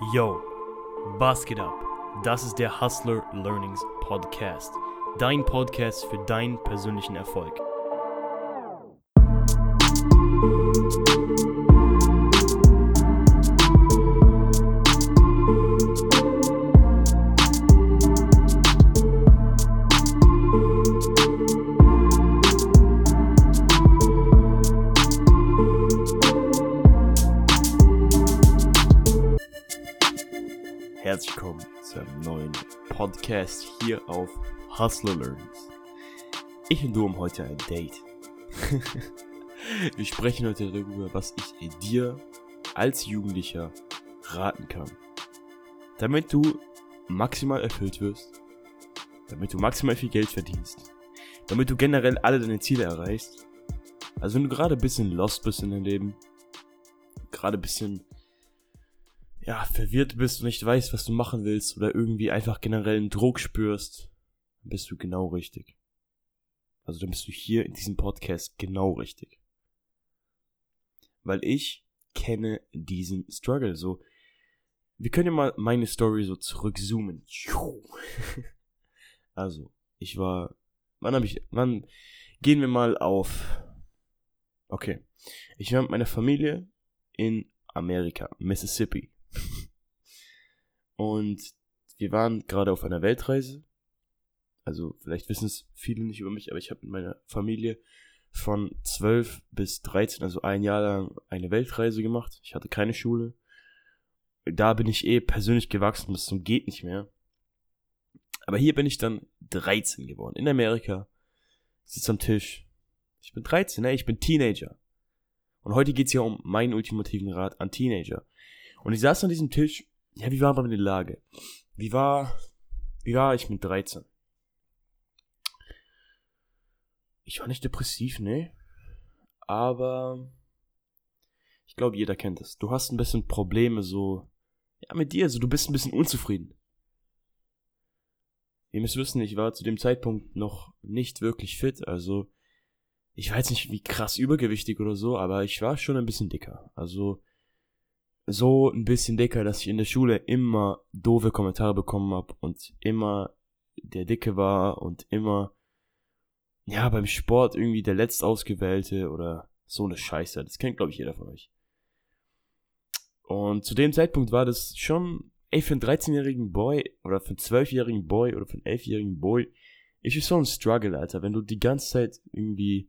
Yo, was geht ab? Das ist der Hustler Learnings Podcast. Dein Podcast für deinen persönlichen Erfolg. Podcast hier auf Hustler Learnings. Ich und du haben heute ein Date. Wir sprechen heute darüber, was ich dir als Jugendlicher raten kann. Damit du maximal erfüllt wirst, damit du maximal viel Geld verdienst, damit du generell alle deine Ziele erreichst. Also wenn du gerade ein bisschen lost bist in deinem Leben, gerade ein bisschen ja, verwirrt bist und nicht weißt, was du machen willst oder irgendwie einfach generell einen Druck spürst, dann bist du genau richtig. Also dann bist du hier in diesem Podcast genau richtig. Weil ich kenne diesen Struggle so. Wir können ja mal meine Story so zurückzoomen. Also, ich war, wann habe ich, wann gehen wir mal auf, okay. Ich war mit meiner Familie in Amerika, Mississippi. Und wir waren gerade auf einer Weltreise. Also vielleicht wissen es viele nicht über mich, aber ich habe mit meiner Familie von 12 bis 13, also ein Jahr lang, eine Weltreise gemacht. Ich hatte keine Schule. Da bin ich eh persönlich gewachsen bis zum geht nicht mehr. Aber hier bin ich dann 13 geworden. In Amerika. Ich sitze am Tisch. Ich bin 13, ne? Ich bin Teenager. Und heute geht's ja um meinen ultimativen Rat an Teenager. Und ich saß an diesem Tisch. Ja, wie war meine Lage? Wie war, wie war ich mit 13? Ich war nicht depressiv, ne? Aber ich glaube, jeder kennt es. Du hast ein bisschen Probleme so, ja, mit dir, so du bist ein bisschen unzufrieden. Ihr müsst wissen, ich war zu dem Zeitpunkt noch nicht wirklich fit, also ich weiß nicht, wie krass übergewichtig oder so, aber ich war schon ein bisschen dicker. Also so ein bisschen dicker, dass ich in der Schule immer doofe Kommentare bekommen habe und immer der Dicke war und immer ja beim Sport irgendwie der letztausgewählte oder so eine Scheiße. Das kennt glaube ich jeder von euch. Und zu dem Zeitpunkt war das schon, ey, für einen 13-jährigen Boy oder für einen 12-jährigen Boy oder für einen 11-jährigen Boy, ist es so ein Struggle, Alter, wenn du die ganze Zeit irgendwie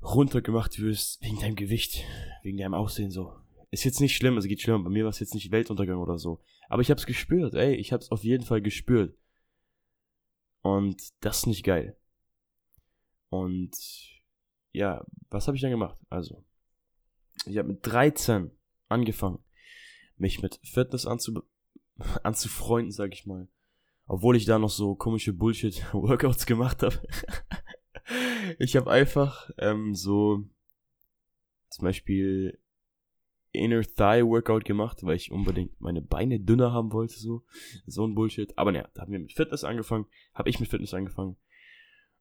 runtergemacht wirst wegen deinem Gewicht, wegen deinem Aussehen so. Ist jetzt nicht schlimm, also geht schlimmer. Bei mir war es jetzt nicht Weltuntergang oder so. Aber ich hab's gespürt, ey, ich hab's auf jeden Fall gespürt. Und das ist nicht geil. Und ja, was habe ich dann gemacht? Also, ich habe mit 13 angefangen, mich mit Fitness anzu anzufreunden, sag ich mal. Obwohl ich da noch so komische Bullshit-Workouts gemacht habe. ich habe einfach ähm, so zum Beispiel Inner Thigh Workout gemacht, weil ich unbedingt meine Beine dünner haben wollte, so. So ein Bullshit. Aber naja, da haben wir mit Fitness angefangen, habe ich mit Fitness angefangen.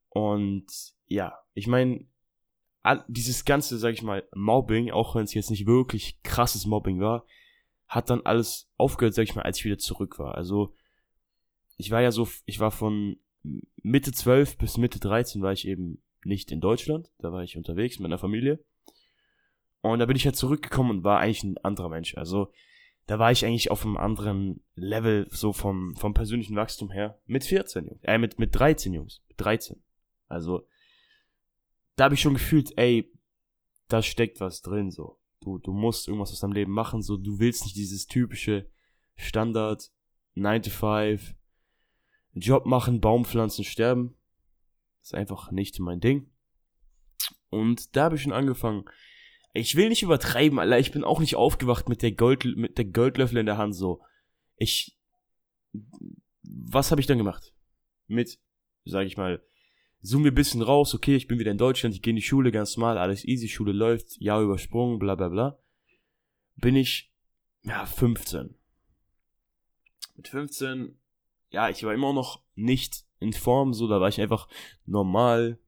Und ja, ich meine, dieses ganze, sag ich mal, Mobbing, auch wenn es jetzt nicht wirklich krasses Mobbing war, hat dann alles aufgehört, sag ich mal, als ich wieder zurück war. Also, ich war ja so, ich war von Mitte 12 bis Mitte 13 war ich eben nicht in Deutschland, da war ich unterwegs mit meiner Familie. Und da bin ich ja zurückgekommen und war eigentlich ein anderer Mensch. Also da war ich eigentlich auf einem anderen Level, so vom, vom persönlichen Wachstum her. Mit 14, Jungs. Äh, mit, mit 13, Jungs. Mit 13. Also, da habe ich schon gefühlt, ey, da steckt was drin, so. Du, du musst irgendwas aus deinem Leben machen, so. Du willst nicht dieses typische Standard 9 to 5 Job machen, Baum pflanzen, sterben. ist einfach nicht mein Ding. Und da habe ich schon angefangen, ich will nicht übertreiben, Alter. Ich bin auch nicht aufgewacht mit der Gold, mit der Goldlöffel in der Hand, so. Ich, was habe ich dann gemacht? Mit, sag ich mal, zoom wir bisschen raus, okay, ich bin wieder in Deutschland, ich gehe in die Schule ganz normal, alles easy, Schule läuft, Jahr übersprungen, bla bla bla. Bin ich, ja, 15. Mit 15, ja, ich war immer noch nicht in Form, so, da war ich einfach normal,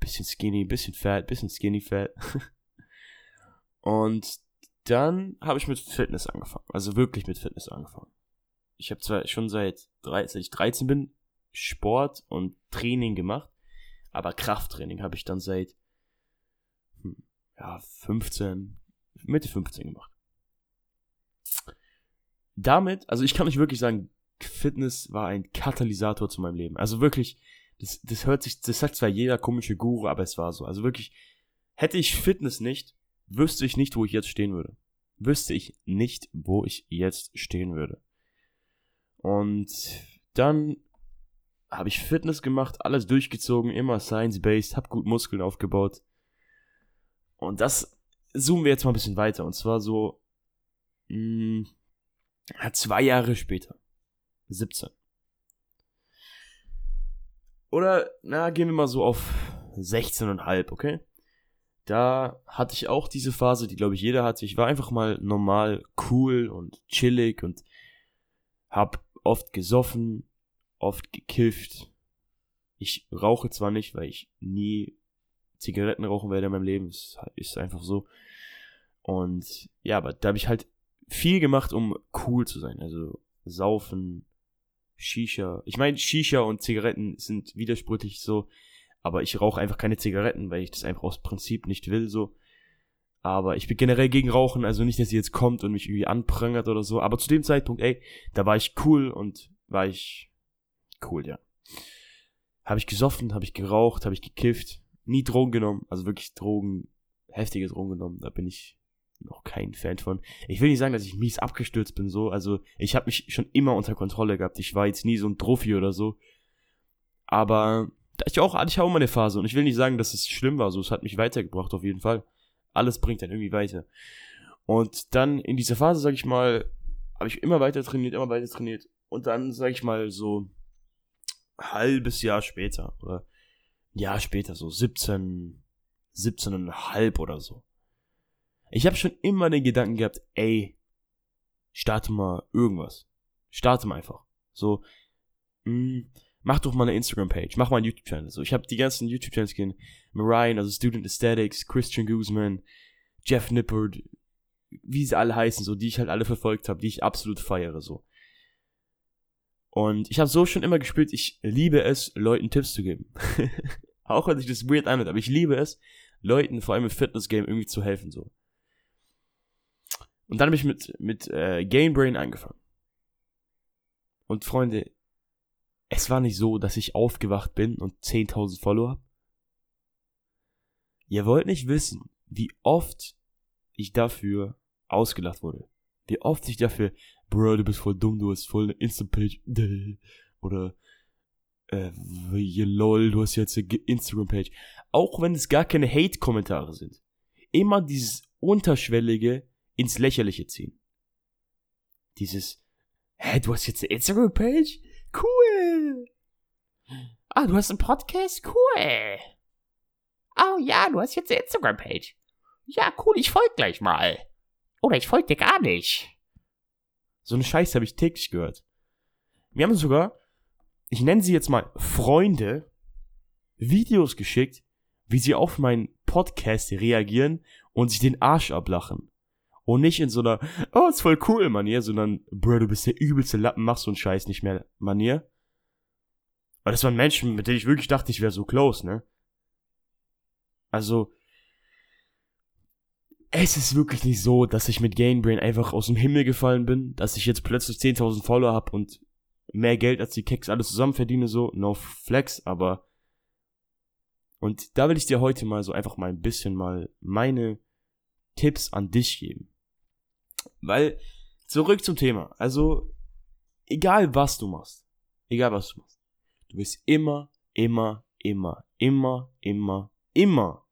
bisschen skinny, bisschen fat, bisschen skinny fat. Und dann habe ich mit Fitness angefangen. Also wirklich mit Fitness angefangen. Ich habe zwar schon seit, seit ich 13 bin Sport und Training gemacht, aber Krafttraining habe ich dann seit hm, ja, 15, Mitte 15 gemacht. Damit, also ich kann euch wirklich sagen, Fitness war ein Katalysator zu meinem Leben. Also wirklich, das, das hört sich, das sagt zwar jeder komische Guru, aber es war so. Also wirklich, hätte ich Fitness nicht, wüsste ich nicht, wo ich jetzt stehen würde. Wüsste ich nicht, wo ich jetzt stehen würde. Und dann habe ich Fitness gemacht, alles durchgezogen, immer science-based, hab gut Muskeln aufgebaut. Und das zoomen wir jetzt mal ein bisschen weiter. Und zwar so mh, hm, zwei Jahre später. 17. Oder, na, gehen wir mal so auf 16,5, okay? Da hatte ich auch diese Phase, die glaube ich jeder hatte. Ich war einfach mal normal cool und chillig und hab oft gesoffen, oft gekifft. Ich rauche zwar nicht, weil ich nie Zigaretten rauchen werde in meinem Leben. Das ist einfach so. Und ja, aber da habe ich halt viel gemacht, um cool zu sein. Also saufen, Shisha. Ich meine, Shisha und Zigaretten sind widersprüchlich so, aber ich rauche einfach keine Zigaretten, weil ich das einfach aus Prinzip nicht will so. Aber ich bin generell gegen Rauchen, also nicht, dass sie jetzt kommt und mich irgendwie anprangert oder so. Aber zu dem Zeitpunkt, ey, da war ich cool und war ich cool, ja. Habe ich gesoffen, habe ich geraucht, habe ich gekifft, nie Drogen genommen, also wirklich Drogen, heftige Drogen genommen. Da bin ich noch kein Fan von. Ich will nicht sagen, dass ich mies abgestürzt bin, so. Also, ich habe mich schon immer unter Kontrolle gehabt. Ich war jetzt nie so ein Trophy oder so. Aber ich auch, ich auch mal eine Phase. Und ich will nicht sagen, dass es schlimm war, so. Es hat mich weitergebracht, auf jeden Fall. Alles bringt dann irgendwie weiter. Und dann in dieser Phase, sag ich mal, habe ich immer weiter trainiert, immer weiter trainiert. Und dann, sag ich mal, so halbes Jahr später, oder ein Jahr später, so 17, 17,5 oder so ich habe schon immer den Gedanken gehabt, ey, starte mal irgendwas. Starte mal einfach. So, mh, hm, mach doch mal eine Instagram-Page, mach mal einen YouTube-Channel. So, ich habe die ganzen YouTube-Channels gesehen. Mariah, also Student Aesthetics, Christian Guzman, Jeff Nippard, wie sie alle heißen, so, die ich halt alle verfolgt habe, die ich absolut feiere, so. Und ich habe so schon immer gespürt, ich liebe es, Leuten Tipps zu geben. Auch wenn sich das weird anhört, aber ich liebe es, Leuten, vor allem im Fitness-Game, irgendwie zu helfen, so. Und dann habe ich mit, mit äh, Gainbrain angefangen. Und Freunde, es war nicht so, dass ich aufgewacht bin und 10.000 Follower habe. Ihr wollt nicht wissen, wie oft ich dafür ausgelacht wurde. Wie oft ich dafür, Bro, du bist voll dumm, du hast voll eine Insta-Page. Oder, äh, lol, du hast jetzt eine Instagram-Page. Auch wenn es gar keine Hate-Kommentare sind. Immer dieses unterschwellige, ins Lächerliche ziehen. Dieses, hä, du hast jetzt eine Instagram-Page? Cool. Ah, du hast einen Podcast? Cool. Oh ja, du hast jetzt eine Instagram-Page. Ja, cool, ich folge gleich mal. Oder ich folge dir gar nicht. So eine Scheiße habe ich täglich gehört. Wir haben sogar, ich nenne sie jetzt mal Freunde, Videos geschickt, wie sie auf meinen Podcast reagieren und sich den Arsch ablachen. Und nicht in so einer, oh, ist voll cool Manier, sondern, Bro, du bist der übelste Lappen, machst so einen Scheiß nicht mehr Manier. Weil das waren Menschen, mit denen ich wirklich dachte, ich wäre so close, ne? Also, es ist wirklich nicht so, dass ich mit Gainbrain einfach aus dem Himmel gefallen bin, dass ich jetzt plötzlich 10.000 Follower hab und mehr Geld als die Keks alle zusammen verdiene, so, no flex, aber und da will ich dir heute mal so einfach mal ein bisschen mal meine Tipps an dich geben. Weil, zurück zum Thema. Also, egal was du machst, egal was du machst, du wirst immer, immer, immer, immer, immer, immer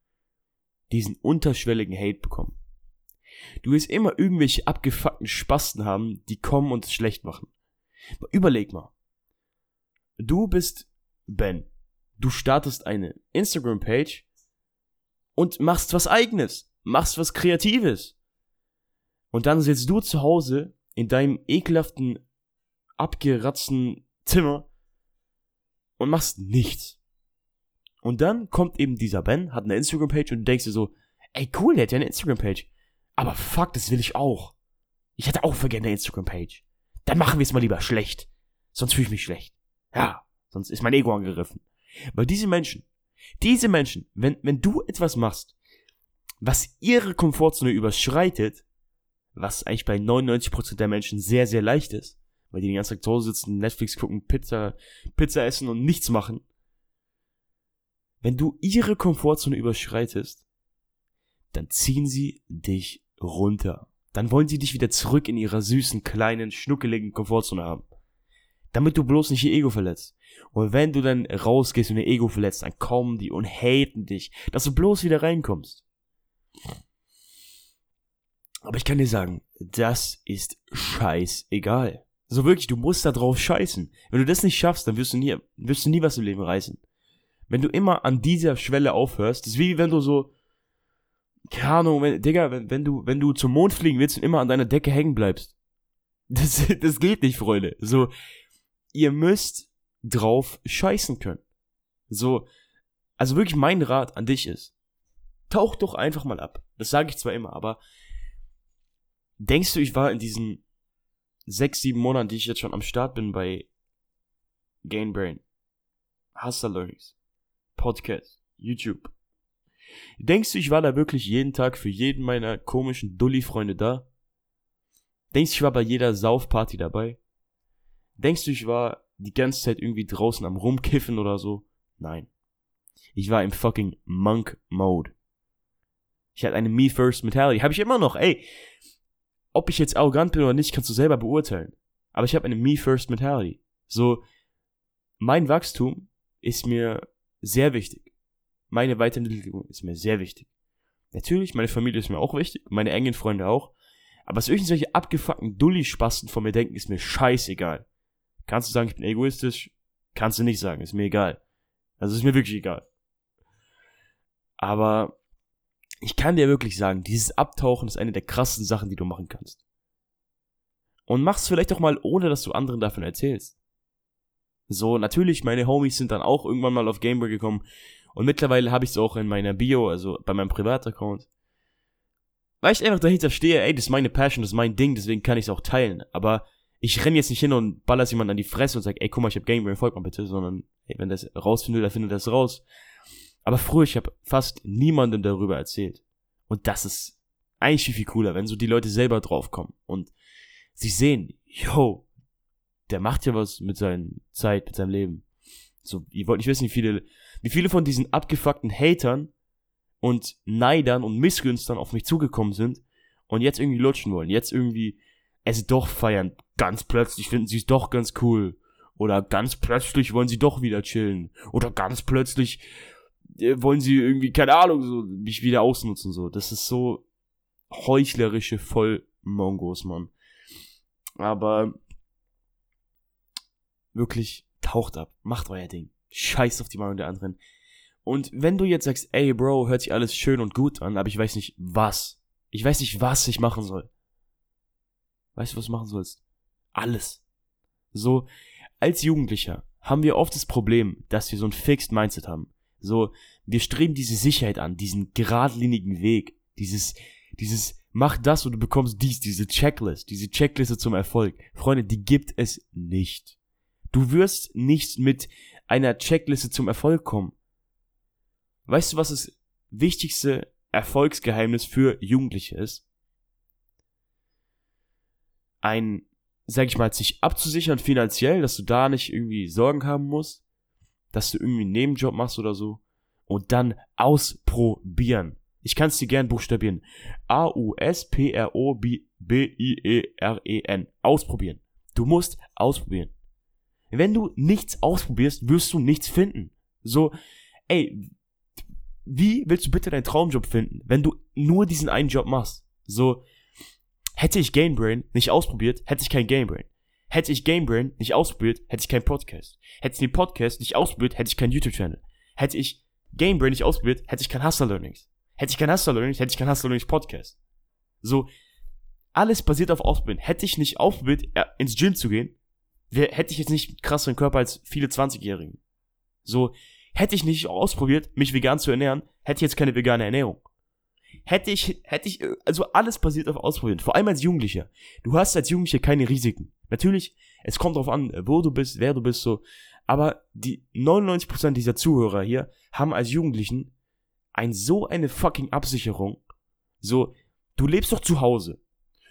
diesen unterschwelligen Hate bekommen. Du wirst immer irgendwelche abgefuckten Spasten haben, die kommen und es schlecht machen. Überleg mal. Du bist Ben. Du startest eine Instagram-Page und machst was eigenes. Machst was Kreatives. Und dann sitzt du zu Hause in deinem ekelhaften, abgeratzten Zimmer und machst nichts. Und dann kommt eben dieser Ben, hat eine Instagram-Page und du denkst dir so, ey cool, der hat ja eine Instagram-Page. Aber fuck, das will ich auch. Ich hätte auch gerne eine Instagram-Page. Dann machen wir es mal lieber schlecht. Sonst fühle ich mich schlecht. Ja, sonst ist mein Ego angegriffen. Weil diese Menschen, diese Menschen, wenn, wenn du etwas machst, was ihre Komfortzone überschreitet, was eigentlich bei 99% der Menschen sehr, sehr leicht ist, weil die den ganzen Tag zu Hause sitzen, Netflix gucken, Pizza, Pizza essen und nichts machen. Wenn du ihre Komfortzone überschreitest, dann ziehen sie dich runter. Dann wollen sie dich wieder zurück in ihrer süßen, kleinen, schnuckeligen Komfortzone haben. Damit du bloß nicht ihr Ego verletzt. Und wenn du dann rausgehst und ihr Ego verletzt, dann kommen die und haten dich, dass du bloß wieder reinkommst. Aber ich kann dir sagen, das ist scheißegal. So wirklich, du musst da drauf scheißen. Wenn du das nicht schaffst, dann wirst du nie, wirst du nie was im Leben reißen. Wenn du immer an dieser Schwelle aufhörst, das ist wie wenn du so, keine Ahnung, wenn, Digga, wenn, wenn du, wenn du zum Mond fliegen willst und immer an deiner Decke hängen bleibst. Das, das geht nicht, Freunde. So, ihr müsst drauf scheißen können. So, also wirklich mein Rat an dich ist, tauch doch einfach mal ab. Das sage ich zwar immer, aber denkst du, ich war in diesen sechs, sieben Monaten, die ich jetzt schon am Start bin bei Gainbrain, Hustler Learnings, Podcast, YouTube. Denkst du, ich war da wirklich jeden Tag für jeden meiner komischen Dulli-Freunde da? Denkst du, ich war bei jeder Saufparty dabei? Denkst du, ich war die ganze Zeit irgendwie draußen am Rumkiffen oder so? Nein. Ich war im fucking Monk-Mode. Ich hatte eine Me-First Mentality. Habe ich immer noch, ey ob ich jetzt arrogant bin oder nicht, kannst du selber beurteilen. Aber ich habe eine Me-First Mentality. So, mein Wachstum ist mir sehr wichtig. Meine Weiterentwicklung ist mir sehr wichtig. Natürlich, meine Familie ist mir auch wichtig, meine engen Freunde auch. Aber was irgendwelche abgefuckten Dulli-Spasten von mir denken, ist mir scheißegal. Kannst du sagen, ich bin egoistisch? Kannst du nicht sagen, ist mir egal. Also ist mir wirklich egal. Aber ich kann dir wirklich sagen, dieses Abtauchen ist eine der krassesten Sachen, die du machen kannst. Und mach's vielleicht auch mal, ohne dass du anderen davon erzählst. So, natürlich, meine Homies sind dann auch irgendwann mal auf Gameboy gekommen. Und mittlerweile habe ich es auch in meiner Bio, also bei meinem Privataccount. Weil ich einfach dahinter stehe, ey, das ist meine Passion, das ist mein Ding, deswegen kann ich es auch teilen. Aber ich renn jetzt nicht hin und baller's jemand an die Fresse und sag, ey, guck mal, ich hab Gameboy, folg mal bitte, sondern, ey, wenn das rausfindet, dann findet das raus. Aber früher, ich habe fast niemandem darüber erzählt. Und das ist eigentlich viel, viel cooler, wenn so die Leute selber draufkommen und sie sehen, yo, der macht ja was mit seiner Zeit, mit seinem Leben. So, ihr wollt nicht wissen, wie viele, wie viele von diesen abgefuckten Hatern und Neidern und Missgünstern auf mich zugekommen sind und jetzt irgendwie lutschen wollen, jetzt irgendwie es doch feiern. Ganz plötzlich finden sie es doch ganz cool. Oder ganz plötzlich wollen sie doch wieder chillen. Oder ganz plötzlich wollen sie irgendwie, keine Ahnung, so, mich wieder ausnutzen, so. Das ist so heuchlerische Vollmongos, Mann. Aber wirklich, taucht ab, macht euer Ding. Scheiß auf die Meinung der anderen. Und wenn du jetzt sagst, ey Bro, hört sich alles schön und gut an, aber ich weiß nicht was. Ich weiß nicht, was ich machen soll. Weißt du, was du machen sollst? Alles. So, als Jugendlicher haben wir oft das Problem, dass wir so ein Fixed Mindset haben. So, wir streben diese Sicherheit an, diesen geradlinigen Weg, dieses, dieses, mach das und du bekommst dies, diese Checklist, diese Checkliste zum Erfolg. Freunde, die gibt es nicht. Du wirst nicht mit einer Checkliste zum Erfolg kommen. Weißt du, was das wichtigste Erfolgsgeheimnis für Jugendliche ist? Ein, sag ich mal, sich abzusichern finanziell, dass du da nicht irgendwie Sorgen haben musst dass du irgendwie einen Nebenjob machst oder so und dann ausprobieren. Ich kann es dir gern buchstabieren. A-U-S-P-R-O-B-I-E-R-E-N. Ausprobieren. Du musst ausprobieren. Wenn du nichts ausprobierst, wirst du nichts finden. So, ey, wie willst du bitte deinen Traumjob finden, wenn du nur diesen einen Job machst? So, hätte ich Gamebrain nicht ausprobiert, hätte ich kein Gamebrain. Hätte ich Gamebrain nicht ausprobiert, hätte ich keinen Podcast. Hätte ich den Podcast nicht ausprobiert, hätte ich keinen YouTube-Channel. Hätte ich Gamebrain nicht ausprobiert, hätte ich kein Hustler Learnings. Hätte ich kein Hustler Learnings, hätte ich kein Hustler Learnings Podcast. So, alles basiert auf Ausprobieren. Hätte ich nicht ausprobiert, ins Gym zu gehen, wär, hätte ich jetzt nicht krasseren Körper als viele 20-Jährigen. So, hätte ich nicht ausprobiert, mich vegan zu ernähren, hätte ich jetzt keine vegane Ernährung. Hätte ich, hätte ich, also alles basiert auf Ausprobieren. Vor allem als Jugendlicher. Du hast als Jugendlicher keine Risiken. Natürlich, es kommt darauf an, wo du bist, wer du bist, so. Aber die 99% dieser Zuhörer hier haben als Jugendlichen ein so eine fucking Absicherung. So, du lebst doch zu Hause.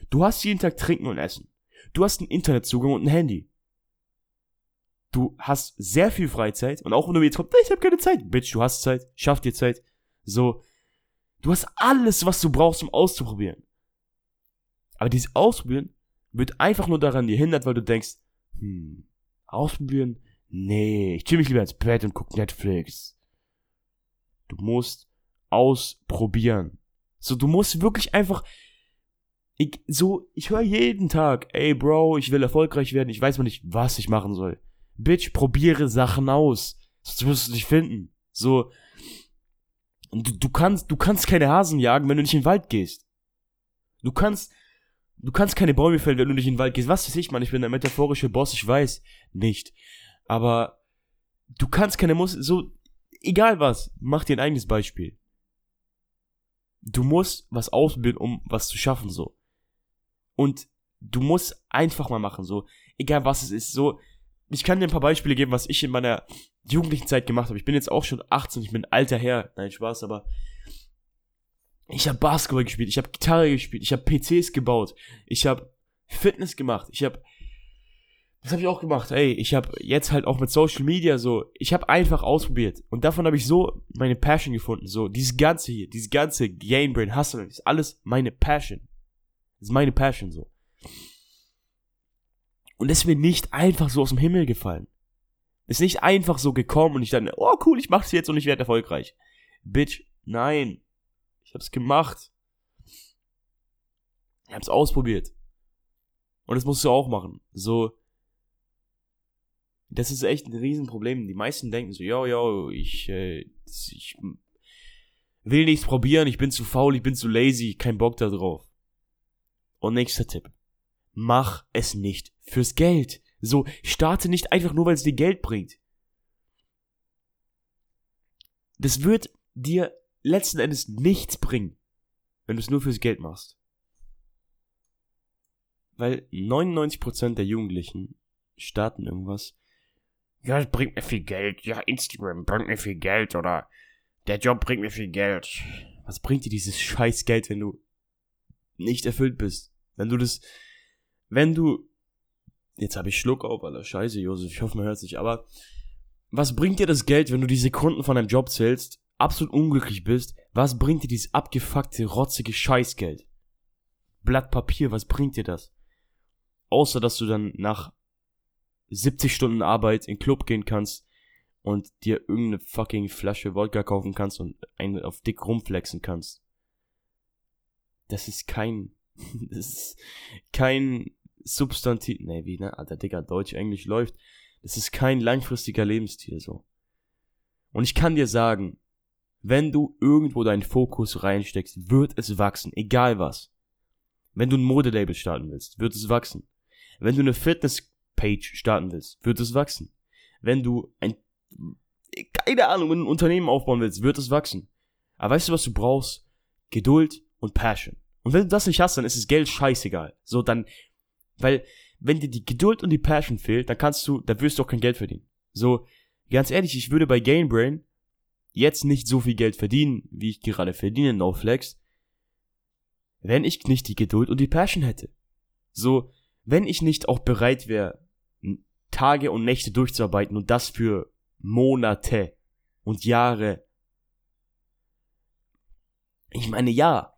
Du hast jeden Tag Trinken und Essen. Du hast einen Internetzugang und ein Handy. Du hast sehr viel Freizeit und auch wenn du jetzt kommst, ich habe keine Zeit. Bitch, du hast Zeit, schaff dir Zeit. So, du hast alles, was du brauchst, um auszuprobieren. Aber dieses Ausprobieren wird einfach nur daran gehindert, weil du denkst, hm, ausprobieren? Nee, ich chill mich lieber ins Bett und guck Netflix. Du musst ausprobieren. So, du musst wirklich einfach, ich, so, ich höre jeden Tag, ey Bro, ich will erfolgreich werden, ich weiß mal nicht, was ich machen soll. Bitch, probiere Sachen aus. Sonst wirst du dich finden. So, du, du kannst, du kannst keine Hasen jagen, wenn du nicht in den Wald gehst. Du kannst, du kannst keine Bäume fällen, wenn du nicht in den Wald gehst. Was weiß ich, man, ich bin der metaphorische Boss, ich weiß nicht. Aber du kannst keine Muss, so, egal was, mach dir ein eigenes Beispiel. Du musst was ausbilden, um was zu schaffen, so. Und du musst einfach mal machen, so. Egal was es ist, so. Ich kann dir ein paar Beispiele geben, was ich in meiner jugendlichen Zeit gemacht habe. Ich bin jetzt auch schon 18, ich bin ein alter Herr. Nein, Spaß, aber ich habe Basketball gespielt, ich habe Gitarre gespielt, ich habe PCs gebaut, ich habe Fitness gemacht, ich habe das habe ich auch gemacht. Ey, ich habe jetzt halt auch mit Social Media so, ich habe einfach ausprobiert und davon habe ich so meine Passion gefunden. So dieses ganze hier, dieses ganze Game Brain Hustle, ist alles meine Passion. Das ist meine Passion so. Und das ist mir nicht einfach so aus dem Himmel gefallen. Ist nicht einfach so gekommen und ich dann, oh cool, ich mach's jetzt und ich werde erfolgreich. Bitch, nein. Ich hab's gemacht. Ich hab's ausprobiert. Und das musst du auch machen. So, das ist echt ein Riesenproblem. Die meisten denken so, ja, ja, ich, äh, ich will nichts probieren, ich bin zu faul, ich bin zu lazy, kein Bock da drauf. Und nächster Tipp. Mach es nicht fürs Geld. So, starte nicht einfach nur, weil es dir Geld bringt. Das wird dir letzten Endes nichts bringen, wenn du es nur fürs Geld machst. Weil 99% der Jugendlichen starten irgendwas, ja, es bringt mir viel Geld, ja, Instagram bringt mir viel Geld oder der Job bringt mir viel Geld. Was bringt dir dieses scheiß Geld, wenn du nicht erfüllt bist? Wenn du das, wenn du, jetzt habe ich Schluck auf, Alter, scheiße, Josef, ich hoffe, man hört sich, aber was bringt dir das Geld, wenn du die Sekunden von deinem Job zählst, absolut unglücklich bist? Was bringt dir dieses abgefuckte, rotzige Scheißgeld? Blatt Papier, was bringt dir das? Außer, dass du dann nach 70 Stunden Arbeit in den Club gehen kannst und dir irgendeine fucking Flasche Wodka kaufen kannst und einen auf dick rumflexen kannst. Das ist kein, das ist kein Substantiv, nee, wie, ne, alter Digga, Deutsch, Englisch läuft. Das ist kein langfristiger Lebensstil, so. Und ich kann dir sagen, wenn du irgendwo deinen Fokus reinsteckst, wird es wachsen, egal was. Wenn du ein Modelabel starten willst, wird es wachsen. Wenn du eine Fitness Page starten willst, wird es wachsen. Wenn du ein, keine Ahnung, ein Unternehmen aufbauen willst, wird es wachsen. Aber weißt du, was du brauchst? Geduld und Passion. Und wenn du das nicht hast, dann ist das Geld scheißegal. So, dann, weil, wenn dir die Geduld und die Passion fehlt, dann kannst du, da wirst du auch kein Geld verdienen. So, ganz ehrlich, ich würde bei Gainbrain jetzt nicht so viel Geld verdienen, wie ich gerade verdiene, no flex, wenn ich nicht die Geduld und die Passion hätte. So, wenn ich nicht auch bereit wäre, Tage und Nächte durchzuarbeiten und das für Monate und Jahre. Ich meine, ja,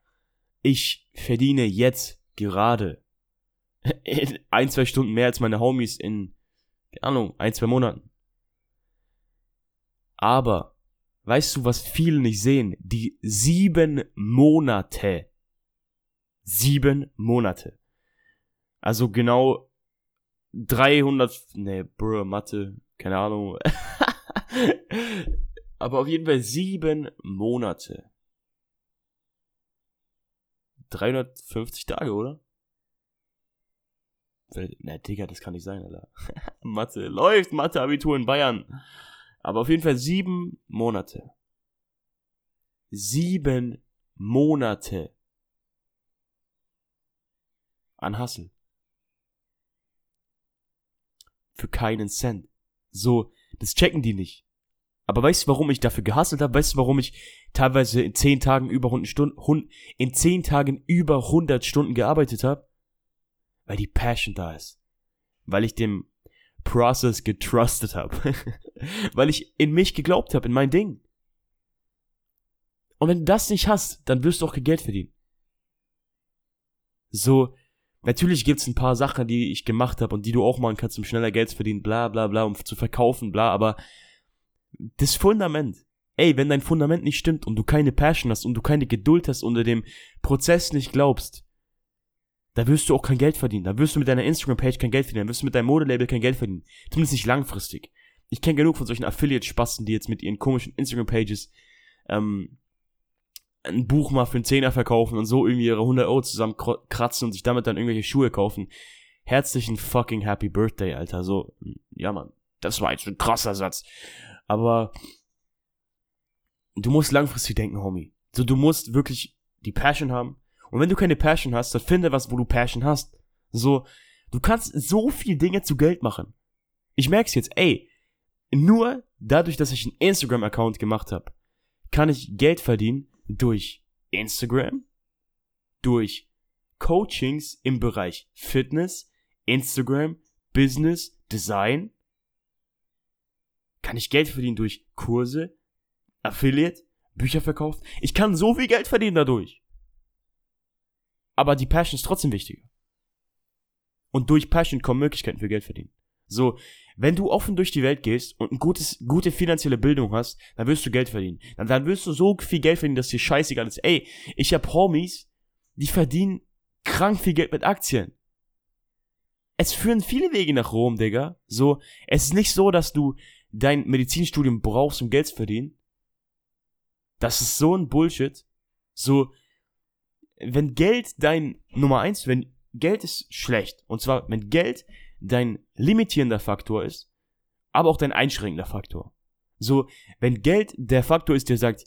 ich verdiene jetzt gerade ein, zwei Stunden mehr als meine Homies in, keine Ahnung, ein, zwei Monaten. Aber, weißt du, was viele nicht sehen? Die sieben Monate. Sieben Monate. Also genau 300, ne, Bro, Mathe, keine Ahnung. Aber auf jeden Fall sieben Monate. 350 Tage, oder? Ne, Digga, das kann nicht sein, Alter. Mathe, läuft, Mathe-Abitur in Bayern. Aber auf jeden Fall sieben Monate. Sieben Monate an Hassel. Für keinen Cent. So, das checken die nicht. Aber weißt du, warum ich dafür gehasselt habe? Weißt du, warum ich teilweise in zehn Tagen über 100 Stunden, in zehn Tagen über 100 Stunden gearbeitet habe? Weil die Passion da ist. Weil ich dem Process getrustet habe. Weil ich in mich geglaubt habe, in mein Ding. Und wenn du das nicht hast, dann wirst du auch kein Geld verdienen. So, natürlich gibt's ein paar Sachen, die ich gemacht habe und die du auch machen kannst, um schneller Geld zu verdienen, bla bla bla, um zu verkaufen, bla, aber das Fundament, ey, wenn dein Fundament nicht stimmt und du keine Passion hast und du keine Geduld hast unter dem Prozess nicht glaubst, da wirst du auch kein Geld verdienen. Da wirst du mit deiner Instagram-Page kein Geld verdienen. Da wirst du mit deinem Modelabel kein Geld verdienen. Zumindest nicht langfristig. Ich kenne genug von solchen Affiliate-Spasten, die jetzt mit ihren komischen Instagram-Pages ähm, ein Buch mal für einen Zehner verkaufen und so irgendwie ihre 100 Euro zusammenkratzen und sich damit dann irgendwelche Schuhe kaufen. Herzlichen fucking Happy Birthday, Alter. So, ja, Mann. Das war jetzt ein krasser Satz. Aber du musst langfristig denken, Homie. So, du musst wirklich die Passion haben. Und wenn du keine Passion hast, dann finde was, wo du Passion hast. So, du kannst so viel Dinge zu Geld machen. Ich merk's jetzt, ey, nur dadurch, dass ich einen Instagram-Account gemacht habe, kann ich Geld verdienen durch Instagram, durch Coachings im Bereich Fitness, Instagram, Business, Design, kann ich Geld verdienen durch Kurse, Affiliate, Bücher verkauft. Ich kann so viel Geld verdienen dadurch. Aber die Passion ist trotzdem wichtiger. Und durch Passion kommen Möglichkeiten für Geld verdienen. So, wenn du offen durch die Welt gehst und eine gutes, gute finanzielle Bildung hast, dann wirst du Geld verdienen. Dann, dann wirst du so viel Geld verdienen, dass dir scheißegal ist. Ey, ich hab Homies, die verdienen krank viel Geld mit Aktien. Es führen viele Wege nach Rom, Digga. So, es ist nicht so, dass du dein Medizinstudium brauchst, um Geld zu verdienen. Das ist so ein Bullshit. So, wenn Geld dein Nummer eins, wenn Geld ist schlecht, und zwar, wenn Geld dein limitierender Faktor ist, aber auch dein einschränkender Faktor. So, wenn Geld der Faktor ist, der sagt,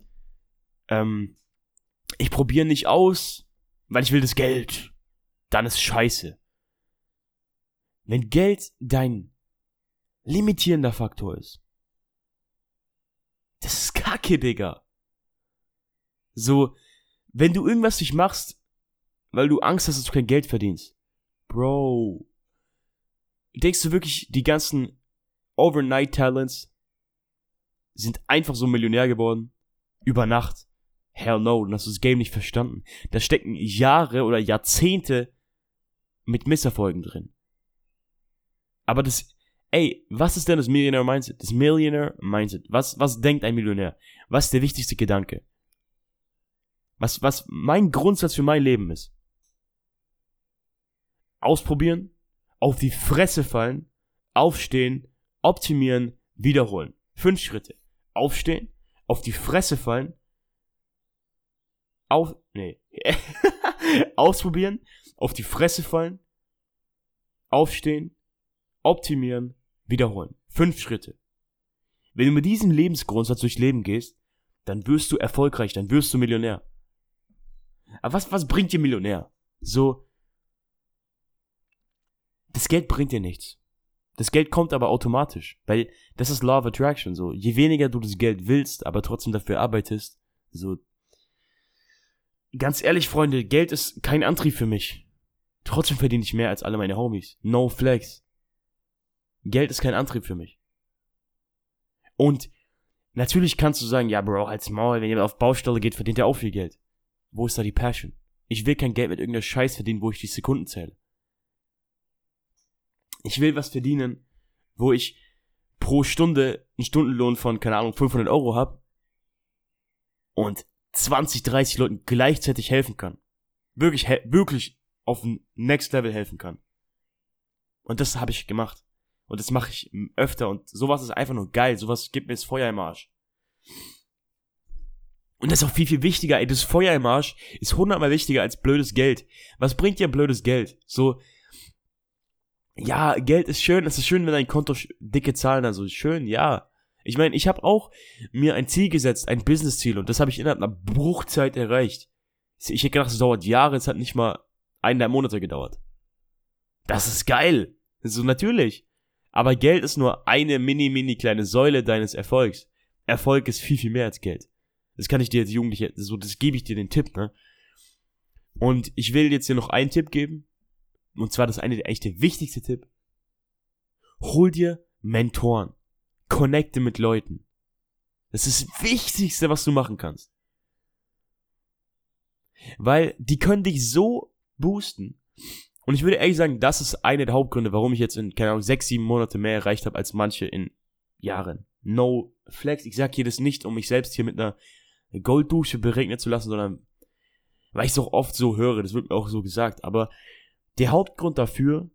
ähm, ich probiere nicht aus, weil ich will das Geld, dann ist scheiße. Wenn Geld dein limitierender Faktor ist. Das ist kacke, Digga. So, wenn du irgendwas nicht machst, weil du Angst hast, dass du kein Geld verdienst. Bro. Denkst du wirklich, die ganzen Overnight Talents sind einfach so Millionär geworden? Über Nacht? Hell no, dann hast du das Game nicht verstanden. Da stecken Jahre oder Jahrzehnte mit Misserfolgen drin. Aber das, ey, was ist denn das Millionaire Mindset? Das Millionaire Mindset. Was, was denkt ein Millionär? Was ist der wichtigste Gedanke? Was, was mein Grundsatz für mein Leben ist. Ausprobieren, auf die Fresse fallen, aufstehen, optimieren, wiederholen. Fünf Schritte. Aufstehen, auf die Fresse fallen, auf, nee, ausprobieren, auf die Fresse fallen, aufstehen, optimieren, wiederholen. Fünf Schritte. Wenn du mit diesem Lebensgrundsatz durchs Leben gehst, dann wirst du erfolgreich, dann wirst du Millionär. Aber was, was bringt dir Millionär? So, das Geld bringt dir nichts. Das Geld kommt aber automatisch, weil das ist Law of Attraction, so. Je weniger du das Geld willst, aber trotzdem dafür arbeitest, so. Ganz ehrlich, Freunde, Geld ist kein Antrieb für mich. Trotzdem verdiene ich mehr als alle meine Homies. No flex. Geld ist kein Antrieb für mich. Und natürlich kannst du sagen, ja, Bro, halt's Maul, wenn jemand auf Baustelle geht, verdient er auch viel Geld. Wo ist da die Passion? Ich will kein Geld mit irgendeiner Scheiß verdienen, wo ich die Sekunden zähle. Ich will was verdienen, wo ich pro Stunde einen Stundenlohn von, keine Ahnung, 500 Euro hab und 20, 30 Leuten gleichzeitig helfen kann. Wirklich, wirklich auf ein Next Level helfen kann. Und das habe ich gemacht. Und das mache ich öfter und sowas ist einfach nur geil. Sowas gibt mir das Feuer im Arsch. Und das ist auch viel, viel wichtiger, ey, das Feuer im Arsch ist hundertmal wichtiger als blödes Geld. Was bringt dir blödes Geld? So, ja, Geld ist schön, es ist schön, wenn dein Konto dicke Zahlen also schön, ja. Ich meine, ich habe auch mir ein Ziel gesetzt, ein Business-Ziel und das habe ich innerhalb einer Bruchzeit erreicht. Ich hätte gedacht, es dauert Jahre, es hat nicht mal eineinhalb Monate gedauert. Das ist geil. So natürlich. Aber Geld ist nur eine mini, mini kleine Säule deines Erfolgs. Erfolg ist viel, viel mehr als Geld. Das kann ich dir als Jugendliche, so, das gebe ich dir den Tipp, ne? Und ich will jetzt dir noch einen Tipp geben. Und zwar das eine, eigentlich der wichtigste Tipp. Hol dir Mentoren. Connecte mit Leuten. Das ist das Wichtigste, was du machen kannst. Weil die können dich so boosten. Und ich würde ehrlich sagen, das ist einer der Hauptgründe, warum ich jetzt in, keine Ahnung, sechs, sieben Monate mehr erreicht habe als manche in Jahren. No flex. Ich sag hier das nicht, um mich selbst hier mit einer Golddusche beregnen zu lassen, sondern weil ich es auch oft so höre, das wird mir auch so gesagt. Aber der Hauptgrund dafür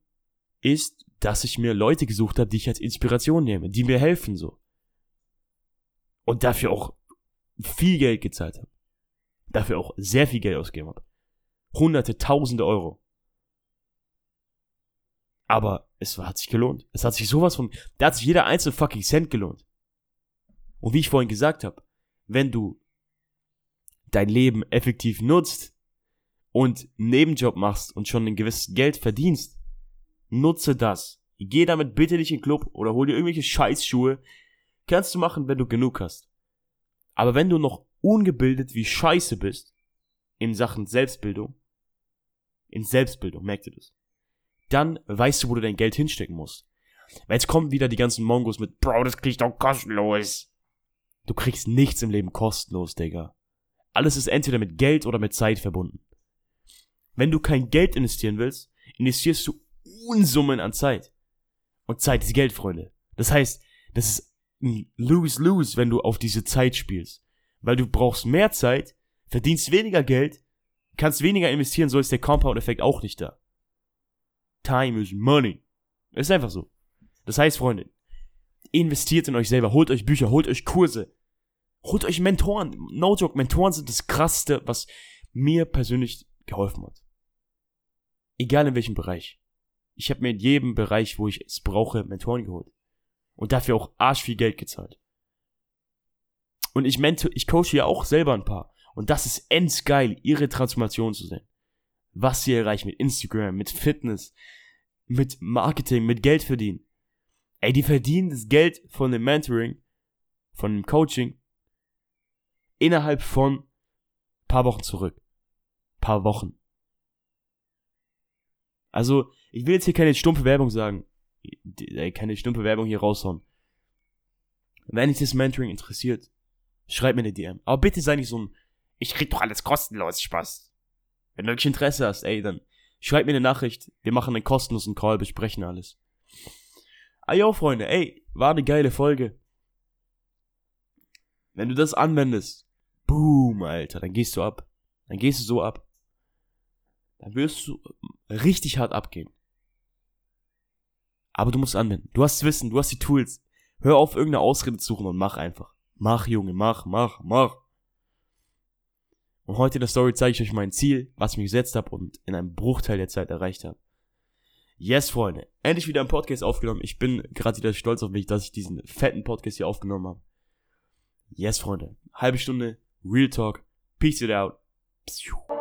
ist, dass ich mir Leute gesucht habe, die ich als Inspiration nehme, die mir helfen so. Und dafür auch viel Geld gezahlt habe. Dafür auch sehr viel Geld ausgegeben habe. Hunderte, tausende Euro. Aber es hat sich gelohnt. Es hat sich sowas von, da hat sich jeder einzelne fucking Cent gelohnt. Und wie ich vorhin gesagt habe, wenn du dein Leben effektiv nutzt und einen Nebenjob machst und schon ein gewisses Geld verdienst, nutze das. Geh damit bitte nicht in den Club oder hol dir irgendwelche Scheißschuhe. Kannst du machen, wenn du genug hast. Aber wenn du noch ungebildet wie Scheiße bist, in Sachen Selbstbildung, in Selbstbildung, merkt ihr das? Dann weißt du, wo du dein Geld hinstecken musst. Weil jetzt kommen wieder die ganzen Mongos mit, Bro, das krieg ich doch kostenlos. Du kriegst nichts im Leben kostenlos, Digga. Alles ist entweder mit Geld oder mit Zeit verbunden. Wenn du kein Geld investieren willst, investierst du Unsummen an Zeit. Und Zeit ist Geld, Freunde. Das heißt, das ist ein Lose-Lose, wenn du auf diese Zeit spielst. Weil du brauchst mehr Zeit, verdienst weniger Geld, kannst weniger investieren, so ist der Compound-Effekt auch nicht da. Time is money. Ist einfach so. Das heißt, Freunde, investiert in euch selber, holt euch Bücher, holt euch Kurse, holt euch Mentoren. No joke, Mentoren sind das krasseste, was mir persönlich geholfen hat. Egal in welchem Bereich. Ich habe mir in jedem Bereich, wo ich es brauche, Mentoren geholt. Und dafür auch arsch viel Geld gezahlt. Und ich mentor, ich coache ja auch selber ein paar. Und das ist endgeil, ihre Transformation zu sehen. Was sie erreichen mit Instagram, mit Fitness, mit Marketing, mit Geld verdienen. Ey, die verdienen das Geld von dem Mentoring, von dem Coaching innerhalb von paar Wochen zurück. Paar Wochen. Also, ich will jetzt hier keine stumpfe Werbung sagen. Keine stumpfe Werbung hier raushauen. Wenn dich das Mentoring interessiert, schreib mir eine DM. Aber bitte sei nicht so ein, ich krieg doch alles kostenlos, Spaß. Wenn du wirklich Interesse hast, ey, dann schreib mir eine Nachricht. Wir machen einen kostenlosen Call, besprechen alles. Ayo, Freunde, ey, war eine geile Folge. Wenn du das anwendest, boom, Alter, dann gehst du ab. Dann gehst du so ab. Dann wirst du richtig hart abgehen. Aber du musst anwenden. Du hast Wissen, du hast die Tools. Hör auf, irgendeine Ausrede zu suchen und mach einfach. Mach, Junge, mach, mach, mach. Und heute in der Story zeige ich euch mein Ziel, was ich mir gesetzt habe und in einem Bruchteil der Zeit erreicht habe. Yes, Freunde. Endlich wieder ein Podcast aufgenommen. Ich bin gerade wieder stolz auf mich, dass ich diesen fetten Podcast hier aufgenommen habe. Yes, Freunde. Halbe Stunde. Real Talk. Peace it out. Psiu.